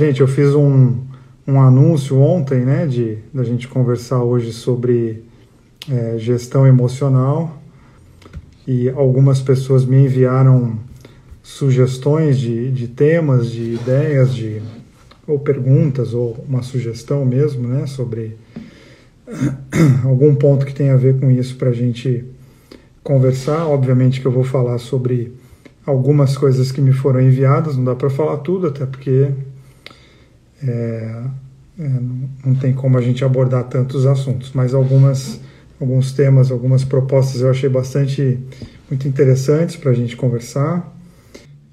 Gente, eu fiz um, um anúncio ontem, né, de da gente conversar hoje sobre é, gestão emocional e algumas pessoas me enviaram sugestões de, de temas, de ideias, de ou perguntas ou uma sugestão mesmo, né, sobre algum ponto que tenha a ver com isso para a gente conversar. Obviamente que eu vou falar sobre algumas coisas que me foram enviadas, não dá para falar tudo, até porque é, é, não tem como a gente abordar tantos assuntos, mas algumas, alguns temas, algumas propostas eu achei bastante muito interessantes para a gente conversar.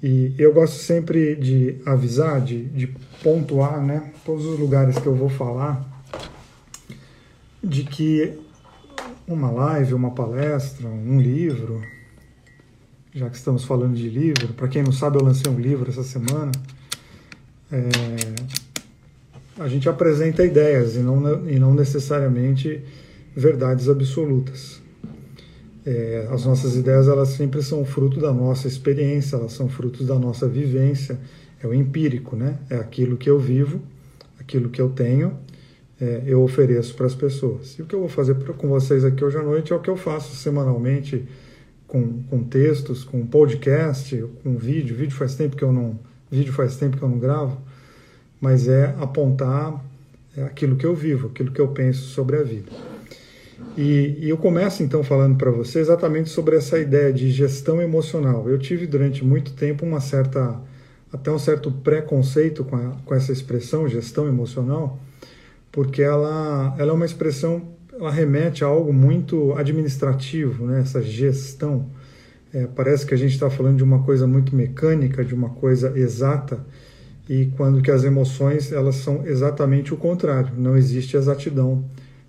E eu gosto sempre de avisar, de, de pontuar, né, todos os lugares que eu vou falar, de que uma live, uma palestra, um livro, já que estamos falando de livro, para quem não sabe, eu lancei um livro essa semana. É, a gente apresenta ideias e não, e não necessariamente verdades absolutas. É, as nossas ideias elas sempre são fruto da nossa experiência, elas são frutos da nossa vivência, é o empírico, né? É aquilo que eu vivo, aquilo que eu tenho, é, eu ofereço para as pessoas. E o que eu vou fazer com vocês aqui hoje à noite é o que eu faço semanalmente com, com textos, com podcast, com vídeo. Vídeo faz tempo que eu não vídeo faz tempo que eu não gravo mas é apontar é, aquilo que eu vivo, aquilo que eu penso sobre a vida. E, e eu começo então falando para você exatamente sobre essa ideia de gestão emocional. Eu tive durante muito tempo uma certa, até um certo preconceito com, a, com essa expressão gestão emocional, porque ela, ela é uma expressão, ela remete a algo muito administrativo, né? essa gestão. É, parece que a gente está falando de uma coisa muito mecânica, de uma coisa exata, e quando que as emoções elas são exatamente o contrário, não existe exatidão,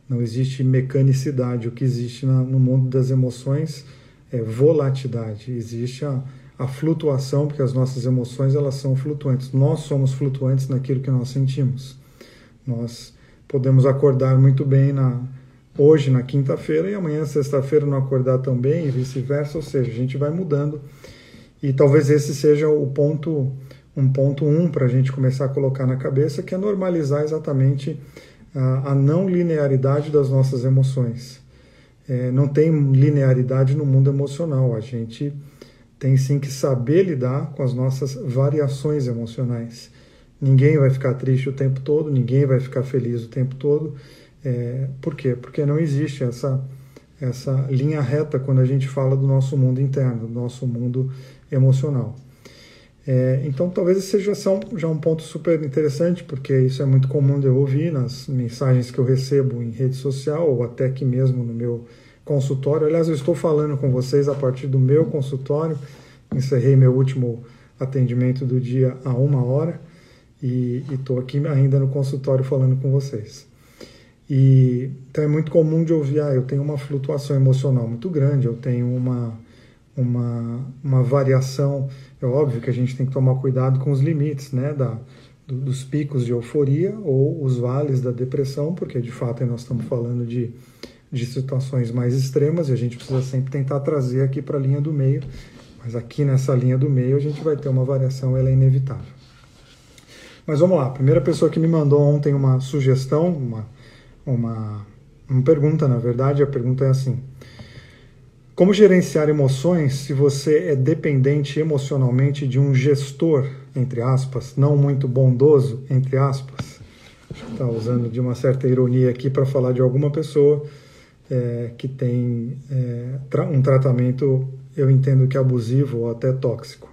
não existe mecanicidade, o que existe na, no mundo das emoções é volatilidade, existe a, a flutuação, porque as nossas emoções elas são flutuantes, nós somos flutuantes naquilo que nós sentimos, nós podemos acordar muito bem na, hoje na quinta-feira e amanhã sexta-feira não acordar tão bem e vice-versa, ou seja, a gente vai mudando. E talvez esse seja o ponto um ponto um para a gente começar a colocar na cabeça, que é normalizar exatamente a, a não linearidade das nossas emoções. É, não tem linearidade no mundo emocional, a gente tem sim que saber lidar com as nossas variações emocionais. Ninguém vai ficar triste o tempo todo, ninguém vai ficar feliz o tempo todo. É, por quê? Porque não existe essa, essa linha reta quando a gente fala do nosso mundo interno, do nosso mundo emocional. É, então, talvez esse seja já um ponto super interessante, porque isso é muito comum de eu ouvir nas mensagens que eu recebo em rede social ou até aqui mesmo no meu consultório. Aliás, eu estou falando com vocês a partir do meu consultório. Encerrei meu último atendimento do dia a uma hora e estou aqui ainda no consultório falando com vocês. E então é muito comum de ouvir, ah, eu tenho uma flutuação emocional muito grande, eu tenho uma uma, uma variação. É óbvio que a gente tem que tomar cuidado com os limites né, da, do, dos picos de euforia ou os vales da depressão, porque de fato nós estamos falando de, de situações mais extremas e a gente precisa sempre tentar trazer aqui para a linha do meio. Mas aqui nessa linha do meio a gente vai ter uma variação, ela é inevitável. Mas vamos lá, a primeira pessoa que me mandou ontem uma sugestão, uma, uma, uma pergunta, na verdade, a pergunta é assim: como gerenciar emoções se você é dependente emocionalmente de um gestor, entre aspas, não muito bondoso, entre aspas? Está usando de uma certa ironia aqui para falar de alguma pessoa é, que tem é, tra um tratamento, eu entendo que abusivo ou até tóxico.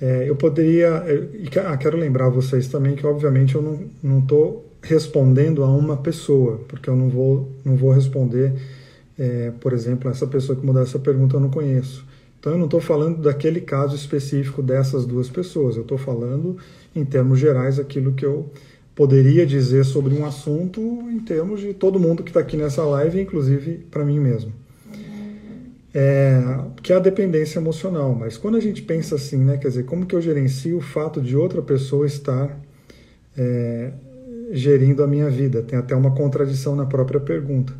É, eu poderia, e ah, quero lembrar vocês também que obviamente eu não estou respondendo a uma pessoa, porque eu não vou, não vou responder é, por exemplo, essa pessoa que mandou essa pergunta eu não conheço. Então eu não estou falando daquele caso específico dessas duas pessoas, eu estou falando em termos gerais aquilo que eu poderia dizer sobre um assunto em termos de todo mundo que está aqui nessa live, inclusive para mim mesmo. É, que é a dependência emocional. Mas quando a gente pensa assim, né, quer dizer, como que eu gerencio o fato de outra pessoa estar é, gerindo a minha vida? Tem até uma contradição na própria pergunta.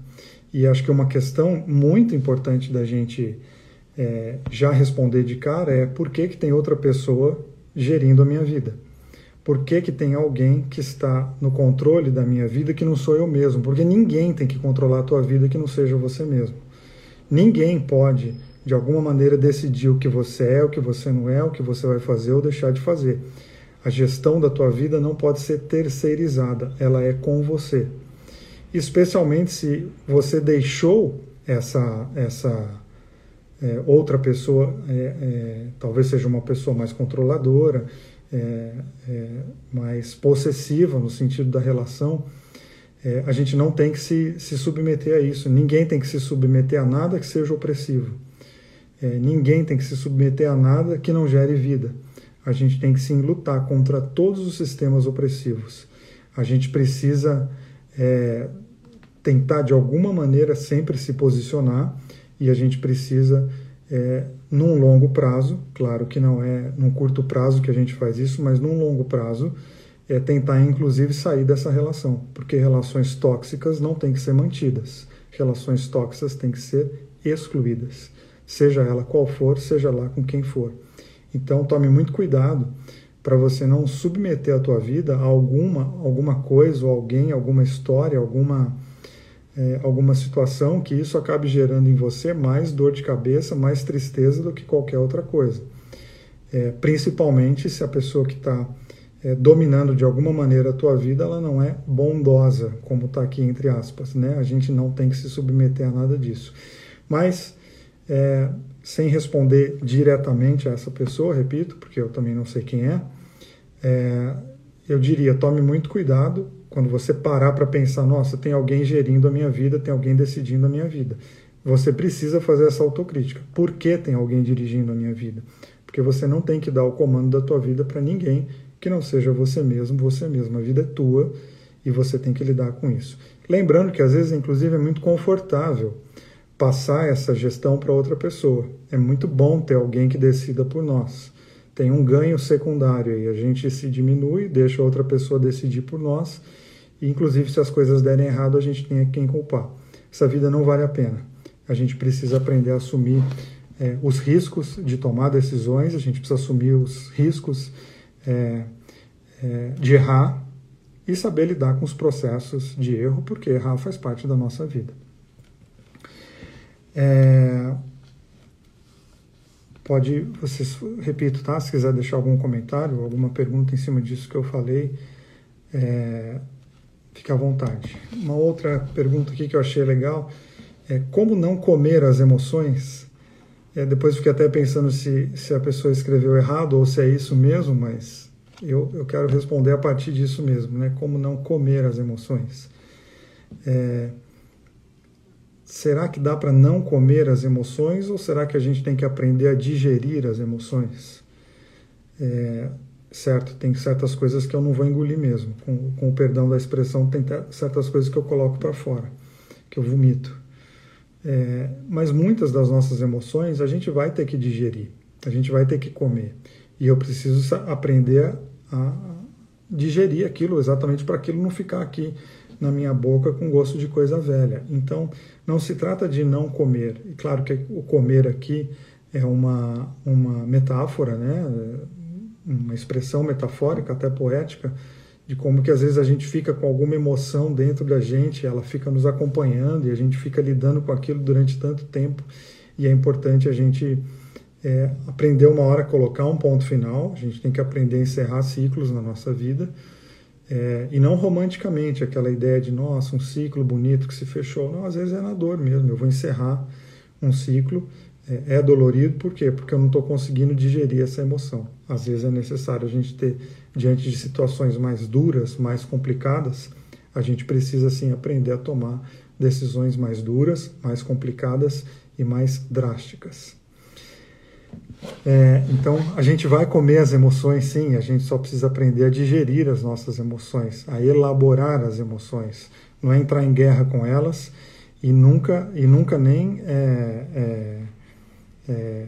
E acho que uma questão muito importante da gente é, já responder de cara é por que, que tem outra pessoa gerindo a minha vida? por que, que tem alguém que está no controle da minha vida que não sou eu mesmo? Porque ninguém tem que controlar a tua vida que não seja você mesmo. Ninguém pode, de alguma maneira, decidir o que você é, o que você não é, o que você vai fazer ou deixar de fazer. A gestão da tua vida não pode ser terceirizada, ela é com você. Especialmente se você deixou essa, essa é, outra pessoa, é, é, talvez seja uma pessoa mais controladora, é, é, mais possessiva no sentido da relação, é, a gente não tem que se, se submeter a isso. Ninguém tem que se submeter a nada que seja opressivo. Ninguém tem que se submeter a nada que não gere vida. A gente tem que sim lutar contra todos os sistemas opressivos. A gente precisa é, tentar de alguma maneira sempre se posicionar e a gente precisa é, num longo prazo, claro que não é num curto prazo que a gente faz isso, mas num longo prazo, é tentar inclusive sair dessa relação, porque relações tóxicas não têm que ser mantidas, relações tóxicas têm que ser excluídas, seja ela qual for, seja lá com quem for. Então tome muito cuidado para você não submeter a tua vida a alguma alguma coisa ou alguém, alguma história, alguma é, alguma situação que isso acabe gerando em você mais dor de cabeça, mais tristeza do que qualquer outra coisa. É, principalmente se a pessoa que está é, dominando de alguma maneira a tua vida, ela não é bondosa, como está aqui entre aspas. Né? A gente não tem que se submeter a nada disso. Mas, é, sem responder diretamente a essa pessoa, repito, porque eu também não sei quem é, é eu diria: tome muito cuidado quando você parar para pensar, nossa, tem alguém gerindo a minha vida, tem alguém decidindo a minha vida. Você precisa fazer essa autocrítica. Por que tem alguém dirigindo a minha vida? Porque você não tem que dar o comando da tua vida para ninguém que não seja você mesmo, você mesmo. A vida é tua e você tem que lidar com isso. Lembrando que às vezes, inclusive, é muito confortável passar essa gestão para outra pessoa. É muito bom ter alguém que decida por nós. Tem um ganho secundário aí, a gente se diminui, deixa outra pessoa decidir por nós e, inclusive, se as coisas derem errado, a gente tem quem culpar. Essa vida não vale a pena. A gente precisa aprender a assumir é, os riscos de tomar decisões, a gente precisa assumir os riscos é, é, de errar e saber lidar com os processos de erro, porque errar faz parte da nossa vida. É, pode, vocês, repito, tá? Se quiser deixar algum comentário, alguma pergunta em cima disso que eu falei, é, Fique à vontade. Uma outra pergunta aqui que eu achei legal é como não comer as emoções? É, depois fiquei até pensando se, se a pessoa escreveu errado ou se é isso mesmo, mas eu, eu quero responder a partir disso mesmo, né? Como não comer as emoções? É, será que dá para não comer as emoções ou será que a gente tem que aprender a digerir as emoções? É, certo, tem certas coisas que eu não vou engolir mesmo. Com, com o perdão da expressão, tem certas coisas que eu coloco para fora, que eu vomito. É, mas muitas das nossas emoções a gente vai ter que digerir, a gente vai ter que comer. E eu preciso aprender a digerir aquilo exatamente para aquilo não ficar aqui na minha boca com gosto de coisa velha. Então, não se trata de não comer. E claro que o comer aqui é uma, uma metáfora, né? uma expressão metafórica, até poética, de como que às vezes a gente fica com alguma emoção dentro da gente, ela fica nos acompanhando e a gente fica lidando com aquilo durante tanto tempo e é importante a gente é, aprender uma hora a colocar um ponto final, a gente tem que aprender a encerrar ciclos na nossa vida é, e não romanticamente, aquela ideia de nossa, um ciclo bonito que se fechou, não, às vezes é na dor mesmo, eu vou encerrar um ciclo é, é dolorido, por quê? Porque eu não estou conseguindo digerir essa emoção. Às vezes é necessário a gente ter, diante de situações mais duras, mais complicadas, a gente precisa sim aprender a tomar decisões mais duras, mais complicadas e mais drásticas. É, então, a gente vai comer as emoções, sim, a gente só precisa aprender a digerir as nossas emoções, a elaborar as emoções, não é entrar em guerra com elas e nunca, e nunca nem é, é, é,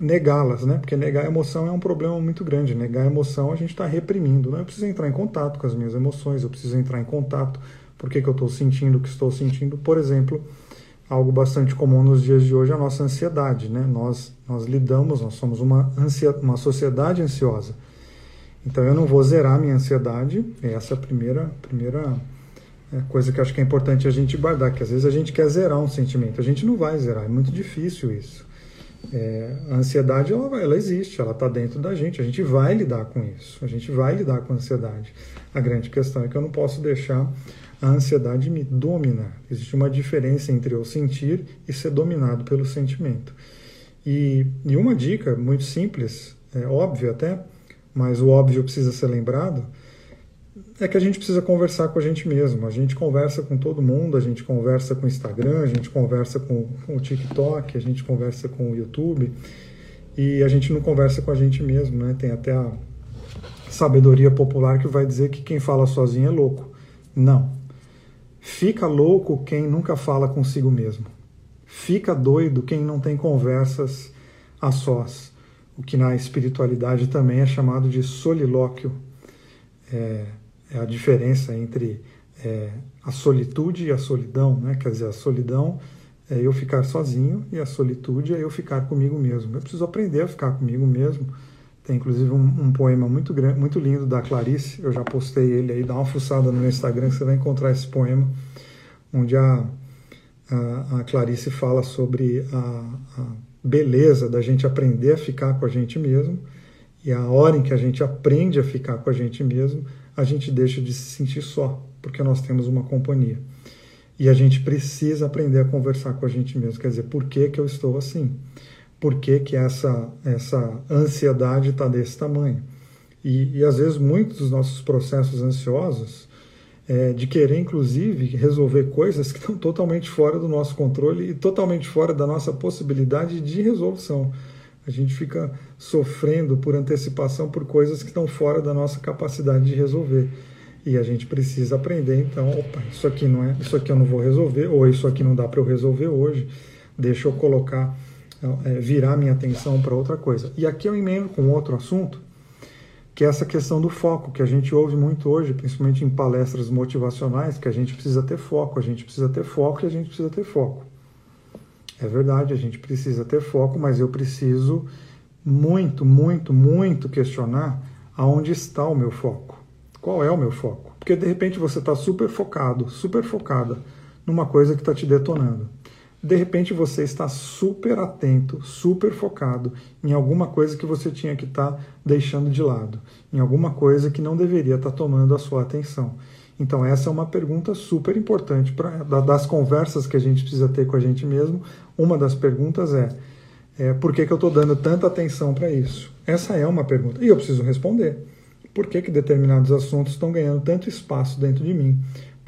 negá-las, né? Porque negar a emoção é um problema muito grande. Negar a emoção a gente está reprimindo. Né? Eu preciso entrar em contato com as minhas emoções, eu preciso entrar em contato por que, que eu estou sentindo o que estou sentindo. Por exemplo, algo bastante comum nos dias de hoje é a nossa ansiedade, né? Nós, nós lidamos, nós somos uma, ansia, uma sociedade ansiosa. Então eu não vou zerar minha ansiedade, essa é a primeira, primeira é, coisa que acho que é importante a gente guardar, que às vezes a gente quer zerar um sentimento, a gente não vai zerar, é muito difícil isso. É, a ansiedade ela, ela existe, ela está dentro da gente, a gente vai lidar com isso, a gente vai lidar com a ansiedade. A grande questão é que eu não posso deixar a ansiedade me dominar. Existe uma diferença entre eu sentir e ser dominado pelo sentimento. E, e uma dica muito simples, é óbvia até, mas o óbvio precisa ser lembrado, é que a gente precisa conversar com a gente mesmo. A gente conversa com todo mundo, a gente conversa com o Instagram, a gente conversa com, com o TikTok, a gente conversa com o YouTube e a gente não conversa com a gente mesmo, né? Tem até a sabedoria popular que vai dizer que quem fala sozinho é louco. Não. Fica louco quem nunca fala consigo mesmo. Fica doido quem não tem conversas a sós. O que na espiritualidade também é chamado de solilóquio. É, é a diferença entre é, a solitude e a solidão, né? Quer dizer, a solidão é eu ficar sozinho e a solitude é eu ficar comigo mesmo. Eu preciso aprender a ficar comigo mesmo. Tem inclusive um, um poema muito grande, muito lindo da Clarice. Eu já postei ele aí. Dá uma fuçada no meu Instagram que você vai encontrar esse poema, onde a, a, a Clarice fala sobre a, a beleza da gente aprender a ficar com a gente mesmo e a hora em que a gente aprende a ficar com a gente mesmo, a gente deixa de se sentir só, porque nós temos uma companhia. E a gente precisa aprender a conversar com a gente mesmo. Quer dizer, por que, que eu estou assim? Por que, que essa, essa ansiedade está desse tamanho? E, e, às vezes muitos dos nossos processos ansiosos, é, de querer inclusive resolver coisas que estão totalmente fora do nosso controle e totalmente fora da nossa possibilidade de resolução. A gente fica sofrendo por antecipação por coisas que estão fora da nossa capacidade de resolver. E a gente precisa aprender, então, opa, isso aqui não é, isso aqui eu não vou resolver, ou isso aqui não dá para eu resolver hoje, deixa eu colocar, virar minha atenção para outra coisa. E aqui eu emendo com outro assunto, que é essa questão do foco, que a gente ouve muito hoje, principalmente em palestras motivacionais, que a gente precisa ter foco, a gente precisa ter foco e a gente precisa ter foco. É verdade, a gente precisa ter foco, mas eu preciso muito, muito, muito questionar aonde está o meu foco. Qual é o meu foco? Porque de repente você está super focado, super focada numa coisa que está te detonando. De repente você está super atento, super focado em alguma coisa que você tinha que estar tá deixando de lado, em alguma coisa que não deveria estar tá tomando a sua atenção. Então, essa é uma pergunta super importante pra, das conversas que a gente precisa ter com a gente mesmo. Uma das perguntas é, é por que, que eu estou dando tanta atenção para isso? Essa é uma pergunta. E eu preciso responder. Por que, que determinados assuntos estão ganhando tanto espaço dentro de mim?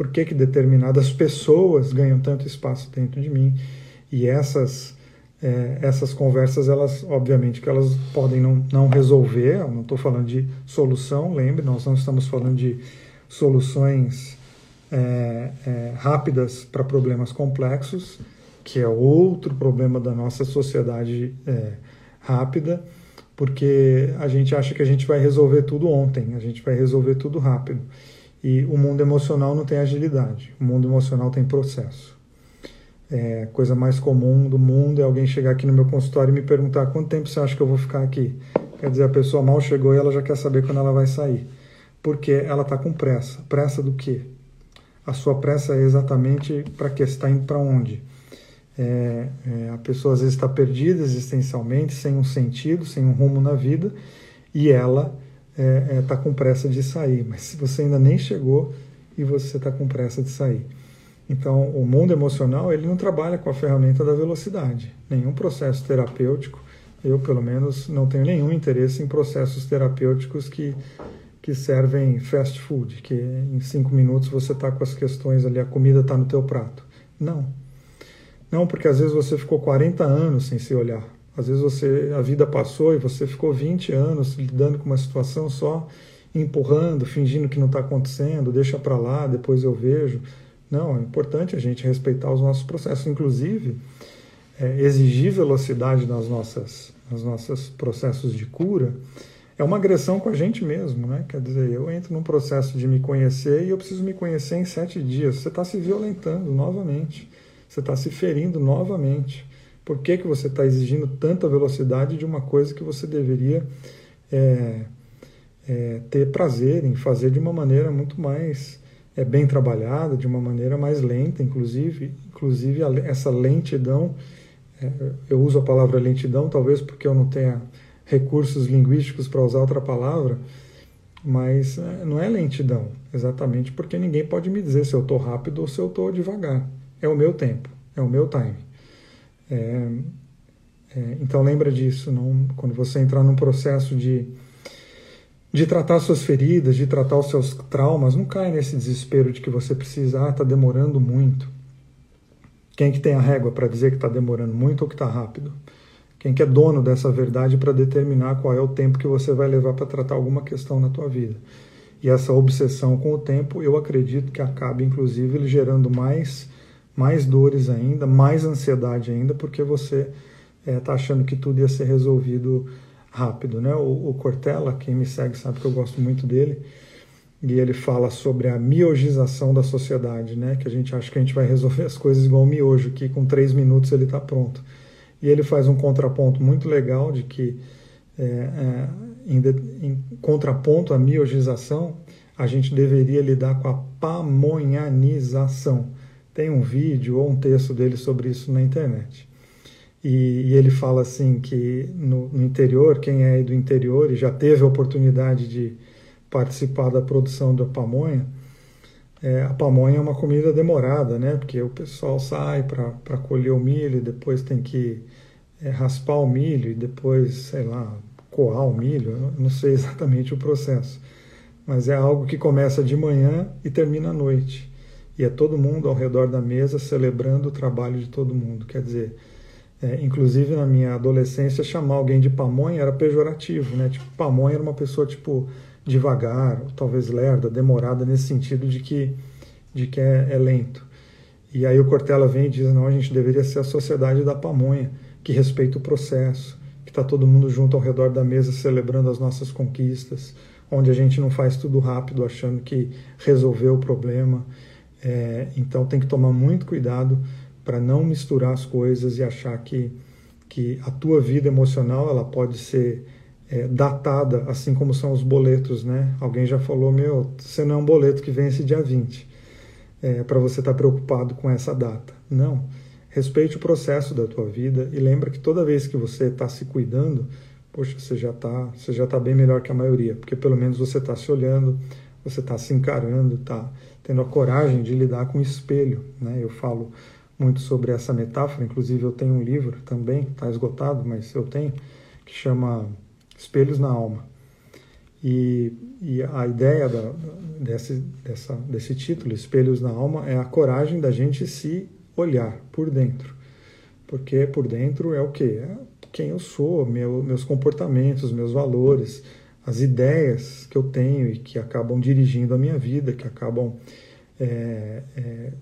Por que, que determinadas pessoas ganham tanto espaço dentro de mim? E essas, é, essas conversas, elas, obviamente, que elas podem não, não resolver. Eu não estou falando de solução, lembre, nós não estamos falando de soluções é, é, rápidas para problemas complexos, que é outro problema da nossa sociedade é, rápida, porque a gente acha que a gente vai resolver tudo ontem, a gente vai resolver tudo rápido. E o mundo emocional não tem agilidade, o mundo emocional tem processo. É, coisa mais comum do mundo é alguém chegar aqui no meu consultório e me perguntar quanto tempo você acha que eu vou ficar aqui. Quer dizer, a pessoa mal chegou e ela já quer saber quando ela vai sair porque ela está com pressa. Pressa do quê? A sua pressa é exatamente para que está indo para onde? É, é, a pessoa às vezes está perdida existencialmente, sem um sentido, sem um rumo na vida, e ela está é, é tá com pressa de sair. Mas se você ainda nem chegou e você está com pressa de sair. Então, o mundo emocional ele não trabalha com a ferramenta da velocidade. Nenhum processo terapêutico, eu pelo menos não tenho nenhum interesse em processos terapêuticos que que servem fast food, que em cinco minutos você está com as questões ali, a comida está no teu prato. Não. Não, porque às vezes você ficou 40 anos sem se olhar. Às vezes você a vida passou e você ficou 20 anos lidando com uma situação só empurrando, fingindo que não está acontecendo, deixa para lá, depois eu vejo. Não, é importante a gente respeitar os nossos processos, inclusive é, exigir velocidade nas nossas, nos nossos processos de cura é uma agressão com a gente mesmo, né? Quer dizer, eu entro num processo de me conhecer e eu preciso me conhecer em sete dias. Você está se violentando novamente, você está se ferindo novamente. Por que, que você está exigindo tanta velocidade de uma coisa que você deveria é, é, ter prazer em fazer de uma maneira muito mais é, bem trabalhada, de uma maneira mais lenta, inclusive, inclusive essa lentidão, é, eu uso a palavra lentidão talvez porque eu não tenha recursos linguísticos para usar outra palavra, mas é, não é lentidão, exatamente porque ninguém pode me dizer se eu estou rápido ou se eu estou devagar. É o meu tempo, é o meu time. É, é, então lembra disso, não, quando você entrar num processo de, de tratar suas feridas, de tratar os seus traumas, não cai nesse desespero de que você precisa, ah, está demorando muito. Quem que tem a régua para dizer que está demorando muito ou que está rápido? Quem que é dono dessa verdade para determinar qual é o tempo que você vai levar para tratar alguma questão na tua vida? E essa obsessão com o tempo, eu acredito que acaba inclusive gerando mais mais dores ainda, mais ansiedade ainda, porque você está é, tá achando que tudo ia ser resolvido rápido, né? O, o Cortella, quem me segue sabe que eu gosto muito dele, e ele fala sobre a miogização da sociedade, né? Que a gente acha que a gente vai resolver as coisas igual o miojo, que com três minutos ele está pronto. E ele faz um contraponto muito legal de que, é, é, em, de, em, contraponto à miogização, a gente deveria lidar com a pamonhanização. Tem um vídeo ou um texto dele sobre isso na internet. E, e ele fala assim que no, no, interior, quem é do interior e já teve a oportunidade de participar da produção da pamonha, é, a pamonha é uma comida demorada, né? Porque o pessoal sai para colher o milho, depois tem que é, raspar o milho e depois, sei lá, coar o milho. Eu não sei exatamente o processo, mas é algo que começa de manhã e termina à noite. E é todo mundo ao redor da mesa celebrando o trabalho de todo mundo. Quer dizer, é, inclusive na minha adolescência, chamar alguém de pamonha era pejorativo, né? Tipo, pamonha era uma pessoa tipo devagar, talvez lerda, demorada nesse sentido de que, de que é, é lento. E aí o Cortella vem e diz, não, a gente deveria ser a sociedade da pamonha, que respeita o processo, que está todo mundo junto ao redor da mesa celebrando as nossas conquistas, onde a gente não faz tudo rápido achando que resolveu o problema. É, então tem que tomar muito cuidado para não misturar as coisas e achar que, que a tua vida emocional ela pode ser é, datada, assim como são os boletos, né? Alguém já falou, meu, você não é um boleto que vence dia 20, é, para você estar tá preocupado com essa data. Não. Respeite o processo da tua vida e lembra que toda vez que você está se cuidando, poxa, você já está você já tá bem melhor que a maioria, porque pelo menos você está se olhando, você está se encarando, está tendo a coragem de lidar com o espelho, né? Eu falo muito sobre essa metáfora, inclusive eu tenho um livro também, está esgotado, mas eu tenho, que chama Espelhos na Alma. E, e a ideia da, desse, dessa, desse título, Espelhos na Alma, é a coragem da gente se olhar por dentro. Porque por dentro é o que? É quem eu sou, meu, meus comportamentos, meus valores, as ideias que eu tenho e que acabam dirigindo a minha vida, que acabam é, é,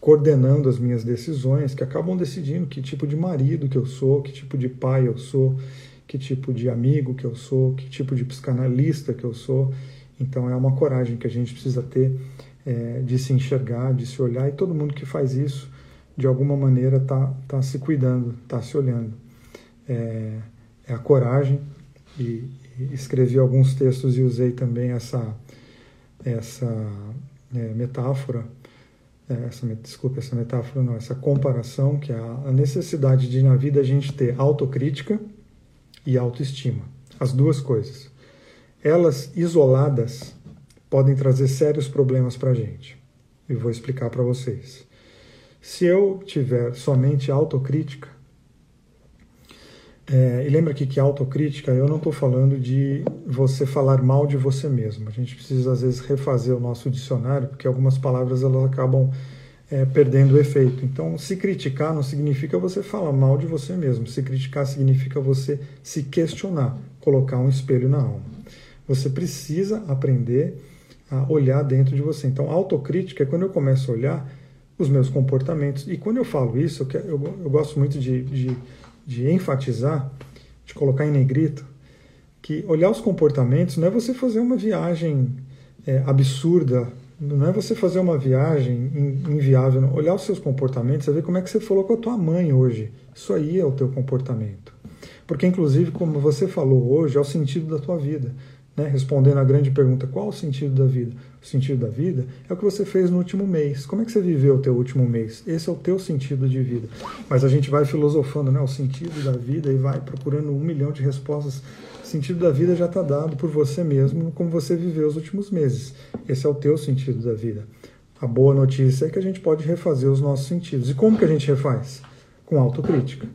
coordenando as minhas decisões, que acabam decidindo que tipo de marido que eu sou, que tipo de pai eu sou, que tipo de amigo que eu sou, que tipo de psicanalista que eu sou. Então é uma coragem que a gente precisa ter é, de se enxergar, de se olhar, e todo mundo que faz isso, de alguma maneira, está tá se cuidando, está se olhando. É, é, a coragem, e, escrevi alguns textos e usei também essa, essa é, metáfora, é, essa, desculpa, essa metáfora não, essa comparação, que é a necessidade de na vida a gente ter autocrítica, e autoestima. As duas coisas. Elas isoladas podem trazer sérios problemas para a gente. E vou explicar para vocês. Se eu tiver somente autocrítica, é, e lembra aqui que autocrítica, eu não estou falando de você falar mal de você mesmo. A gente precisa, às vezes, refazer o nosso dicionário, porque algumas palavras elas acabam é, perdendo o efeito. Então, se criticar não significa você falar mal de você mesmo. Se criticar significa você se questionar, colocar um espelho na alma. Você precisa aprender a olhar dentro de você. Então, autocrítica é quando eu começo a olhar os meus comportamentos. E quando eu falo isso, eu, eu, eu gosto muito de, de, de enfatizar, de colocar em negrito, que olhar os comportamentos não é você fazer uma viagem é, absurda não é você fazer uma viagem inviável, não. olhar os seus comportamentos, você ver como é que você falou com a tua mãe hoje. Isso aí é o teu comportamento. Porque, inclusive, como você falou hoje, é o sentido da tua vida. Né, respondendo à grande pergunta: qual o sentido da vida? O sentido da vida é o que você fez no último mês. Como é que você viveu o teu último mês? Esse é o teu sentido de vida. Mas a gente vai filosofando, né, o sentido da vida e vai procurando um milhão de respostas. O sentido da vida já está dado por você mesmo, como você viveu os últimos meses. Esse é o teu sentido da vida. A boa notícia é que a gente pode refazer os nossos sentidos. E como que a gente refaz? Com autocrítica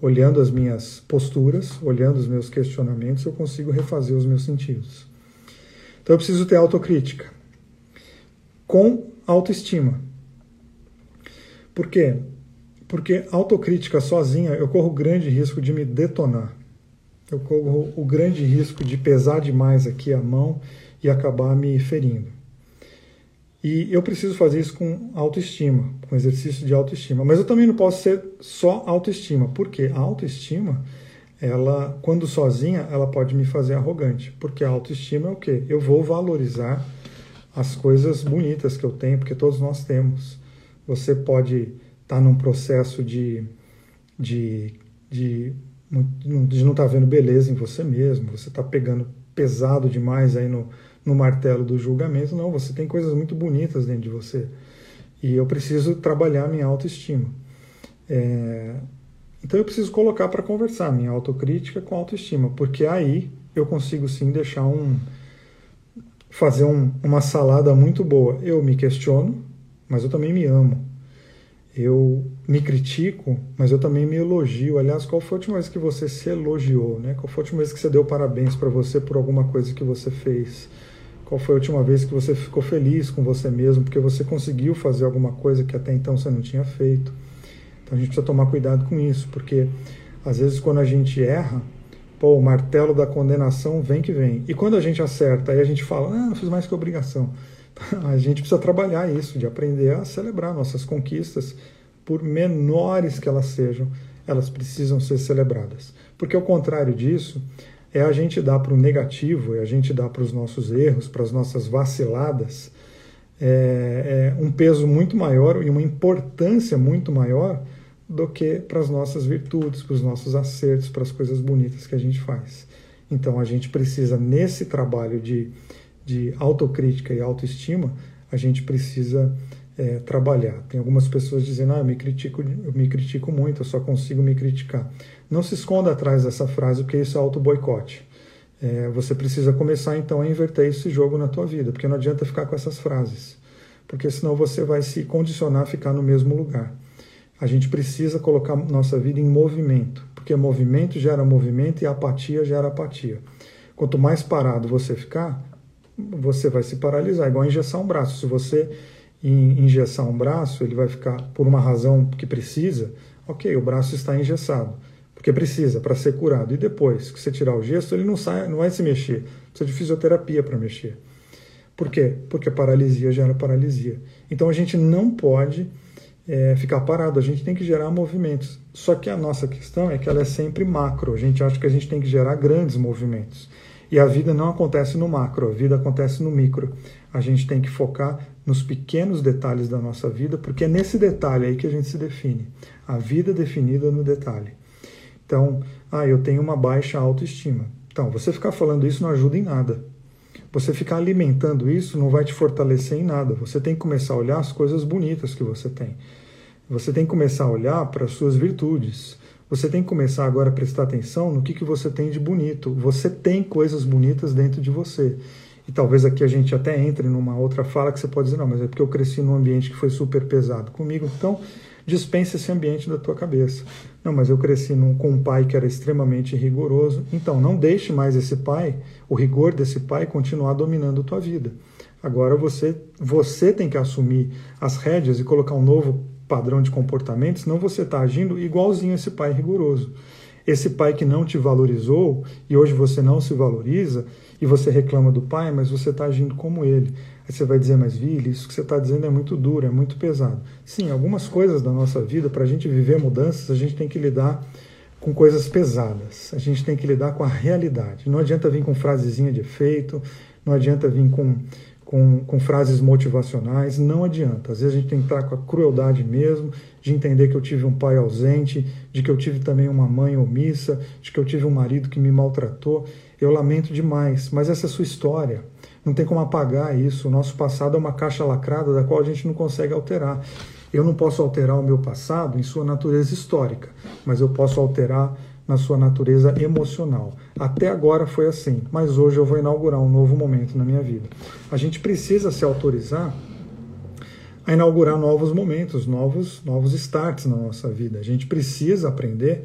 olhando as minhas posturas, olhando os meus questionamentos, eu consigo refazer os meus sentidos. Então eu preciso ter autocrítica com autoestima. Por quê? Porque autocrítica sozinha eu corro o grande risco de me detonar. Eu corro o grande risco de pesar demais aqui a mão e acabar me ferindo. E eu preciso fazer isso com autoestima, com exercício de autoestima. Mas eu também não posso ser só autoestima, porque a autoestima, ela, quando sozinha, ela pode me fazer arrogante. Porque a autoestima é o quê? Eu vou valorizar as coisas bonitas que eu tenho, porque todos nós temos. Você pode estar tá num processo de, de, de, de não estar tá vendo beleza em você mesmo, você está pegando pesado demais aí no no martelo do julgamento. Não, você tem coisas muito bonitas dentro de você. E eu preciso trabalhar minha autoestima. É... Então eu preciso colocar para conversar minha autocrítica com autoestima, porque aí eu consigo sim deixar um. fazer um, uma salada muito boa. Eu me questiono, mas eu também me amo. Eu me critico, mas eu também me elogio. Aliás, qual foi a última vez que você se elogiou? Né? Qual foi a última vez que você deu parabéns para você por alguma coisa que você fez? Qual foi a última vez que você ficou feliz com você mesmo porque você conseguiu fazer alguma coisa que até então você não tinha feito? Então a gente precisa tomar cuidado com isso, porque às vezes quando a gente erra, pô, o martelo da condenação vem que vem. E quando a gente acerta, aí a gente fala, ah, não fiz mais que obrigação. A gente precisa trabalhar isso, de aprender a celebrar nossas conquistas, por menores que elas sejam, elas precisam ser celebradas. Porque ao contrário disso, é a gente dar para o negativo, é a gente dar para os nossos erros, para as nossas vaciladas, é, é um peso muito maior e uma importância muito maior do que para as nossas virtudes, para os nossos acertos, para as coisas bonitas que a gente faz. Então a gente precisa, nesse trabalho de, de autocrítica e autoestima, a gente precisa é, trabalhar. Tem algumas pessoas dizendo, ah, eu me critico, eu me critico muito, eu só consigo me criticar. Não se esconda atrás dessa frase, porque isso é auto-boicote. É, você precisa começar então a inverter esse jogo na tua vida, porque não adianta ficar com essas frases, porque senão você vai se condicionar a ficar no mesmo lugar. A gente precisa colocar nossa vida em movimento, porque movimento gera movimento e apatia gera apatia. Quanto mais parado você ficar, você vai se paralisar, igual injetar um braço. Se você engessar um braço, ele vai ficar por uma razão que precisa, ok, o braço está engessado porque precisa para ser curado. E depois que você tirar o gesso, ele não sai, não vai se mexer. Precisa de fisioterapia para mexer. Por quê? Porque paralisia gera paralisia. Então a gente não pode é, ficar parado, a gente tem que gerar movimentos. Só que a nossa questão é que ela é sempre macro. A gente acha que a gente tem que gerar grandes movimentos. E a vida não acontece no macro, a vida acontece no micro. A gente tem que focar nos pequenos detalhes da nossa vida, porque é nesse detalhe aí que a gente se define. A vida definida no detalhe. Então, ah, eu tenho uma baixa autoestima. Então, você ficar falando isso não ajuda em nada. Você ficar alimentando isso não vai te fortalecer em nada. Você tem que começar a olhar as coisas bonitas que você tem. Você tem que começar a olhar para as suas virtudes. Você tem que começar agora a prestar atenção no que, que você tem de bonito. Você tem coisas bonitas dentro de você. E talvez aqui a gente até entre numa outra fala que você pode dizer, não, mas é porque eu cresci num ambiente que foi super pesado comigo. Então, dispensa esse ambiente da tua cabeça. Não, mas eu cresci num, com um pai que era extremamente rigoroso. Então, não deixe mais esse pai, o rigor desse pai, continuar dominando a tua vida. Agora você, você tem que assumir as rédeas e colocar um novo padrão de comportamento, senão você está agindo igualzinho a esse pai rigoroso. Esse pai que não te valorizou e hoje você não se valoriza e você reclama do pai, mas você está agindo como ele. Aí você vai dizer, mas Vili, isso que você está dizendo é muito duro, é muito pesado. Sim, algumas coisas da nossa vida, para a gente viver mudanças, a gente tem que lidar com coisas pesadas. A gente tem que lidar com a realidade. Não adianta vir com frasezinha de efeito, não adianta vir com, com, com frases motivacionais, não adianta. Às vezes a gente tem que estar com a crueldade mesmo, de entender que eu tive um pai ausente, de que eu tive também uma mãe omissa, de que eu tive um marido que me maltratou. Eu lamento demais, mas essa é a sua história. Não tem como apagar isso. O nosso passado é uma caixa lacrada da qual a gente não consegue alterar. Eu não posso alterar o meu passado em sua natureza histórica, mas eu posso alterar na sua natureza emocional. Até agora foi assim, mas hoje eu vou inaugurar um novo momento na minha vida. A gente precisa se autorizar a inaugurar novos momentos, novos, novos starts na nossa vida. A gente precisa aprender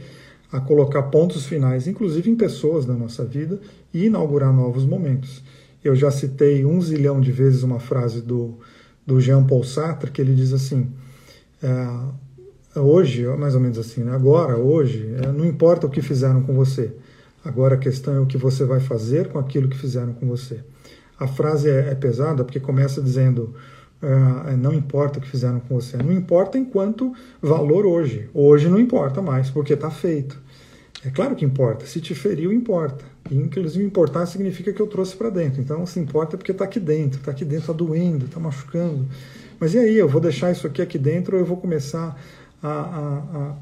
a colocar pontos finais, inclusive em pessoas da nossa vida, e inaugurar novos momentos. Eu já citei um zilhão de vezes uma frase do, do Jean Paul Sartre, que ele diz assim: é, hoje, mais ou menos assim, né? agora, hoje, é, não importa o que fizeram com você, agora a questão é o que você vai fazer com aquilo que fizeram com você. A frase é, é pesada porque começa dizendo Uh, não importa o que fizeram com você, não importa enquanto valor hoje. Hoje não importa mais, porque está feito. É claro que importa, se te feriu, importa. Inclusive, importar significa que eu trouxe para dentro. Então, se importa porque está aqui dentro, está aqui dentro, está doendo, está machucando. Mas e aí, eu vou deixar isso aqui aqui dentro ou eu vou começar a, a,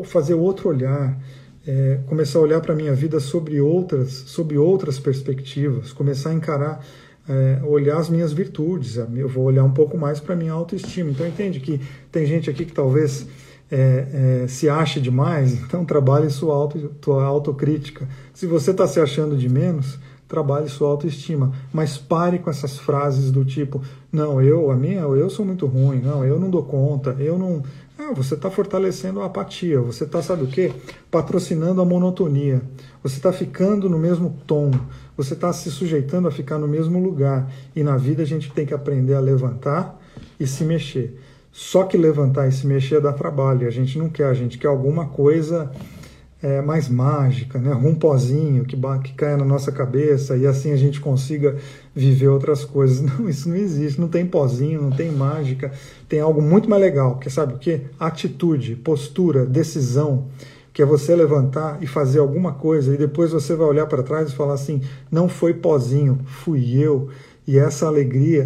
a fazer outro olhar? É, começar a olhar para a minha vida sobre outras, sobre outras perspectivas, começar a encarar é, olhar as minhas virtudes, eu vou olhar um pouco mais para a minha autoestima. Então entende que tem gente aqui que talvez é, é, se ache demais, então trabalhe sua, auto, sua autocrítica. Se você está se achando de menos, trabalhe sua autoestima, mas pare com essas frases do tipo, não, eu, a minha, eu sou muito ruim, não, eu não dou conta, eu não. Ah, você está fortalecendo a apatia, você está, sabe o quê? Patrocinando a monotonia. Você está ficando no mesmo tom, você está se sujeitando a ficar no mesmo lugar. E na vida a gente tem que aprender a levantar e se mexer. Só que levantar e se mexer dá trabalho. A gente não quer, a gente quer alguma coisa é, mais mágica, né? um pozinho que, que caia na nossa cabeça e assim a gente consiga viver outras coisas. Não, isso não existe. Não tem pozinho, não tem mágica. Tem algo muito mais legal, que sabe o que? Atitude, postura, decisão que é você levantar e fazer alguma coisa e depois você vai olhar para trás e falar assim: não foi pozinho, fui eu. E essa alegria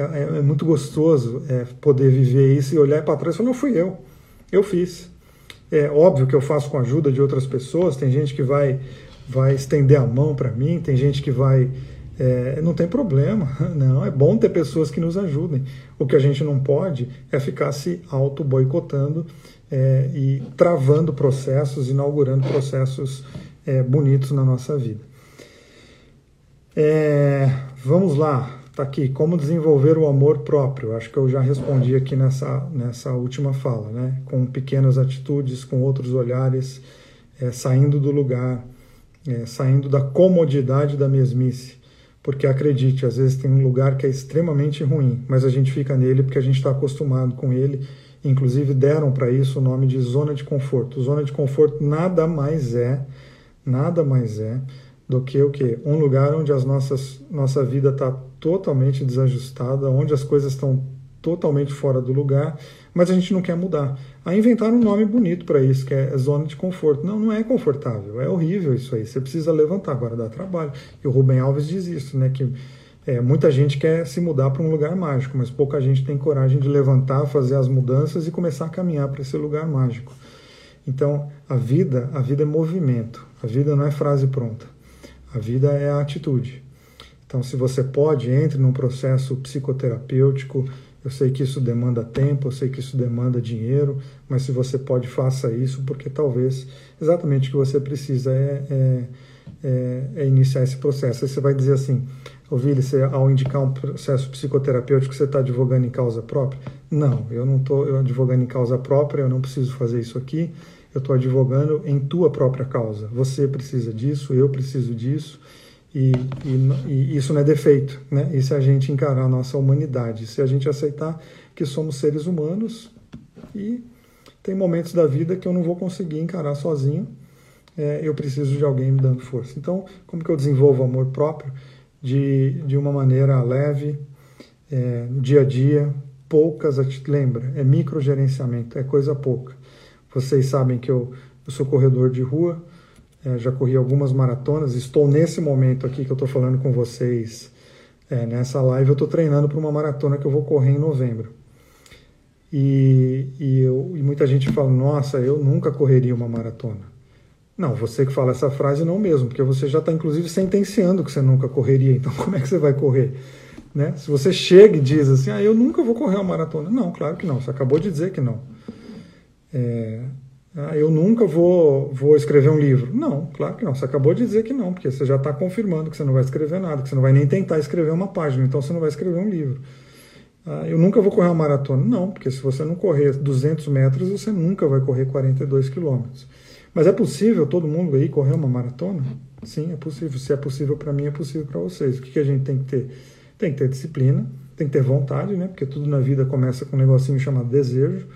é, é, é, muito gostoso é, poder viver isso e olhar para trás e falar: não fui eu, eu fiz. É óbvio que eu faço com a ajuda de outras pessoas, tem gente que vai, vai estender a mão para mim, tem gente que vai. É, não tem problema, não. É bom ter pessoas que nos ajudem. O que a gente não pode é ficar se auto-boicotando é, e travando processos, inaugurando processos é, bonitos na nossa vida. É, vamos lá, está aqui, como desenvolver o amor próprio. Acho que eu já respondi aqui nessa, nessa última fala, né? com pequenas atitudes, com outros olhares, é, saindo do lugar, é, saindo da comodidade da mesmice. Porque acredite, às vezes tem um lugar que é extremamente ruim, mas a gente fica nele porque a gente está acostumado com ele Inclusive deram para isso o nome de zona de conforto. Zona de conforto nada mais é, nada mais é do que o que um lugar onde as nossas nossa vida está totalmente desajustada, onde as coisas estão totalmente fora do lugar, mas a gente não quer mudar. Aí inventaram um nome bonito para isso, que é zona de conforto. Não, não é confortável, é horrível isso aí. Você precisa levantar, agora dá trabalho. E o Rubem Alves diz isso, né? Que é, muita gente quer se mudar para um lugar mágico, mas pouca gente tem coragem de levantar, fazer as mudanças e começar a caminhar para esse lugar mágico. Então, a vida, a vida é movimento. A vida não é frase pronta. A vida é a atitude. Então, se você pode, entre num processo psicoterapêutico. Eu sei que isso demanda tempo, eu sei que isso demanda dinheiro, mas se você pode, faça isso, porque talvez exatamente o que você precisa é, é, é, é iniciar esse processo. Aí você vai dizer assim: Ouvir você ao indicar um processo psicoterapêutico, você está advogando em causa própria? Não, eu não estou advogando em causa própria, eu não preciso fazer isso aqui, eu estou advogando em tua própria causa. Você precisa disso, eu preciso disso, e, e, e isso não é defeito, né? Isso é a gente encarar a nossa humanidade, se a gente aceitar que somos seres humanos e tem momentos da vida que eu não vou conseguir encarar sozinho, é, eu preciso de alguém me dando força. Então, como que eu desenvolvo amor próprio? de, de uma maneira leve, é, dia a dia, poucas, lembra, é microgerenciamento, é coisa pouca. Vocês sabem que eu, eu sou corredor de rua, é, já corri algumas maratonas, estou nesse momento aqui que eu estou falando com vocês, é, nessa live, eu estou treinando para uma maratona que eu vou correr em novembro. E, e, eu, e muita gente fala, nossa, eu nunca correria uma maratona. Não, você que fala essa frase não mesmo, porque você já está inclusive sentenciando que você nunca correria. Então, como é que você vai correr? Né? Se você chega e diz assim, ah, eu nunca vou correr uma maratona. Não, claro que não. Você acabou de dizer que não. É, eu nunca vou, vou escrever um livro. Não, claro que não. Você acabou de dizer que não, porque você já está confirmando que você não vai escrever nada, que você não vai nem tentar escrever uma página, então você não vai escrever um livro. Ah, eu nunca vou correr uma maratona. Não, porque se você não correr 200 metros, você nunca vai correr 42 quilômetros. Mas é possível todo mundo aí correr uma maratona? Sim, é possível. Se é possível para mim, é possível para vocês. O que, que a gente tem que ter? Tem que ter disciplina, tem que ter vontade, né? Porque tudo na vida começa com um negocinho chamado desejo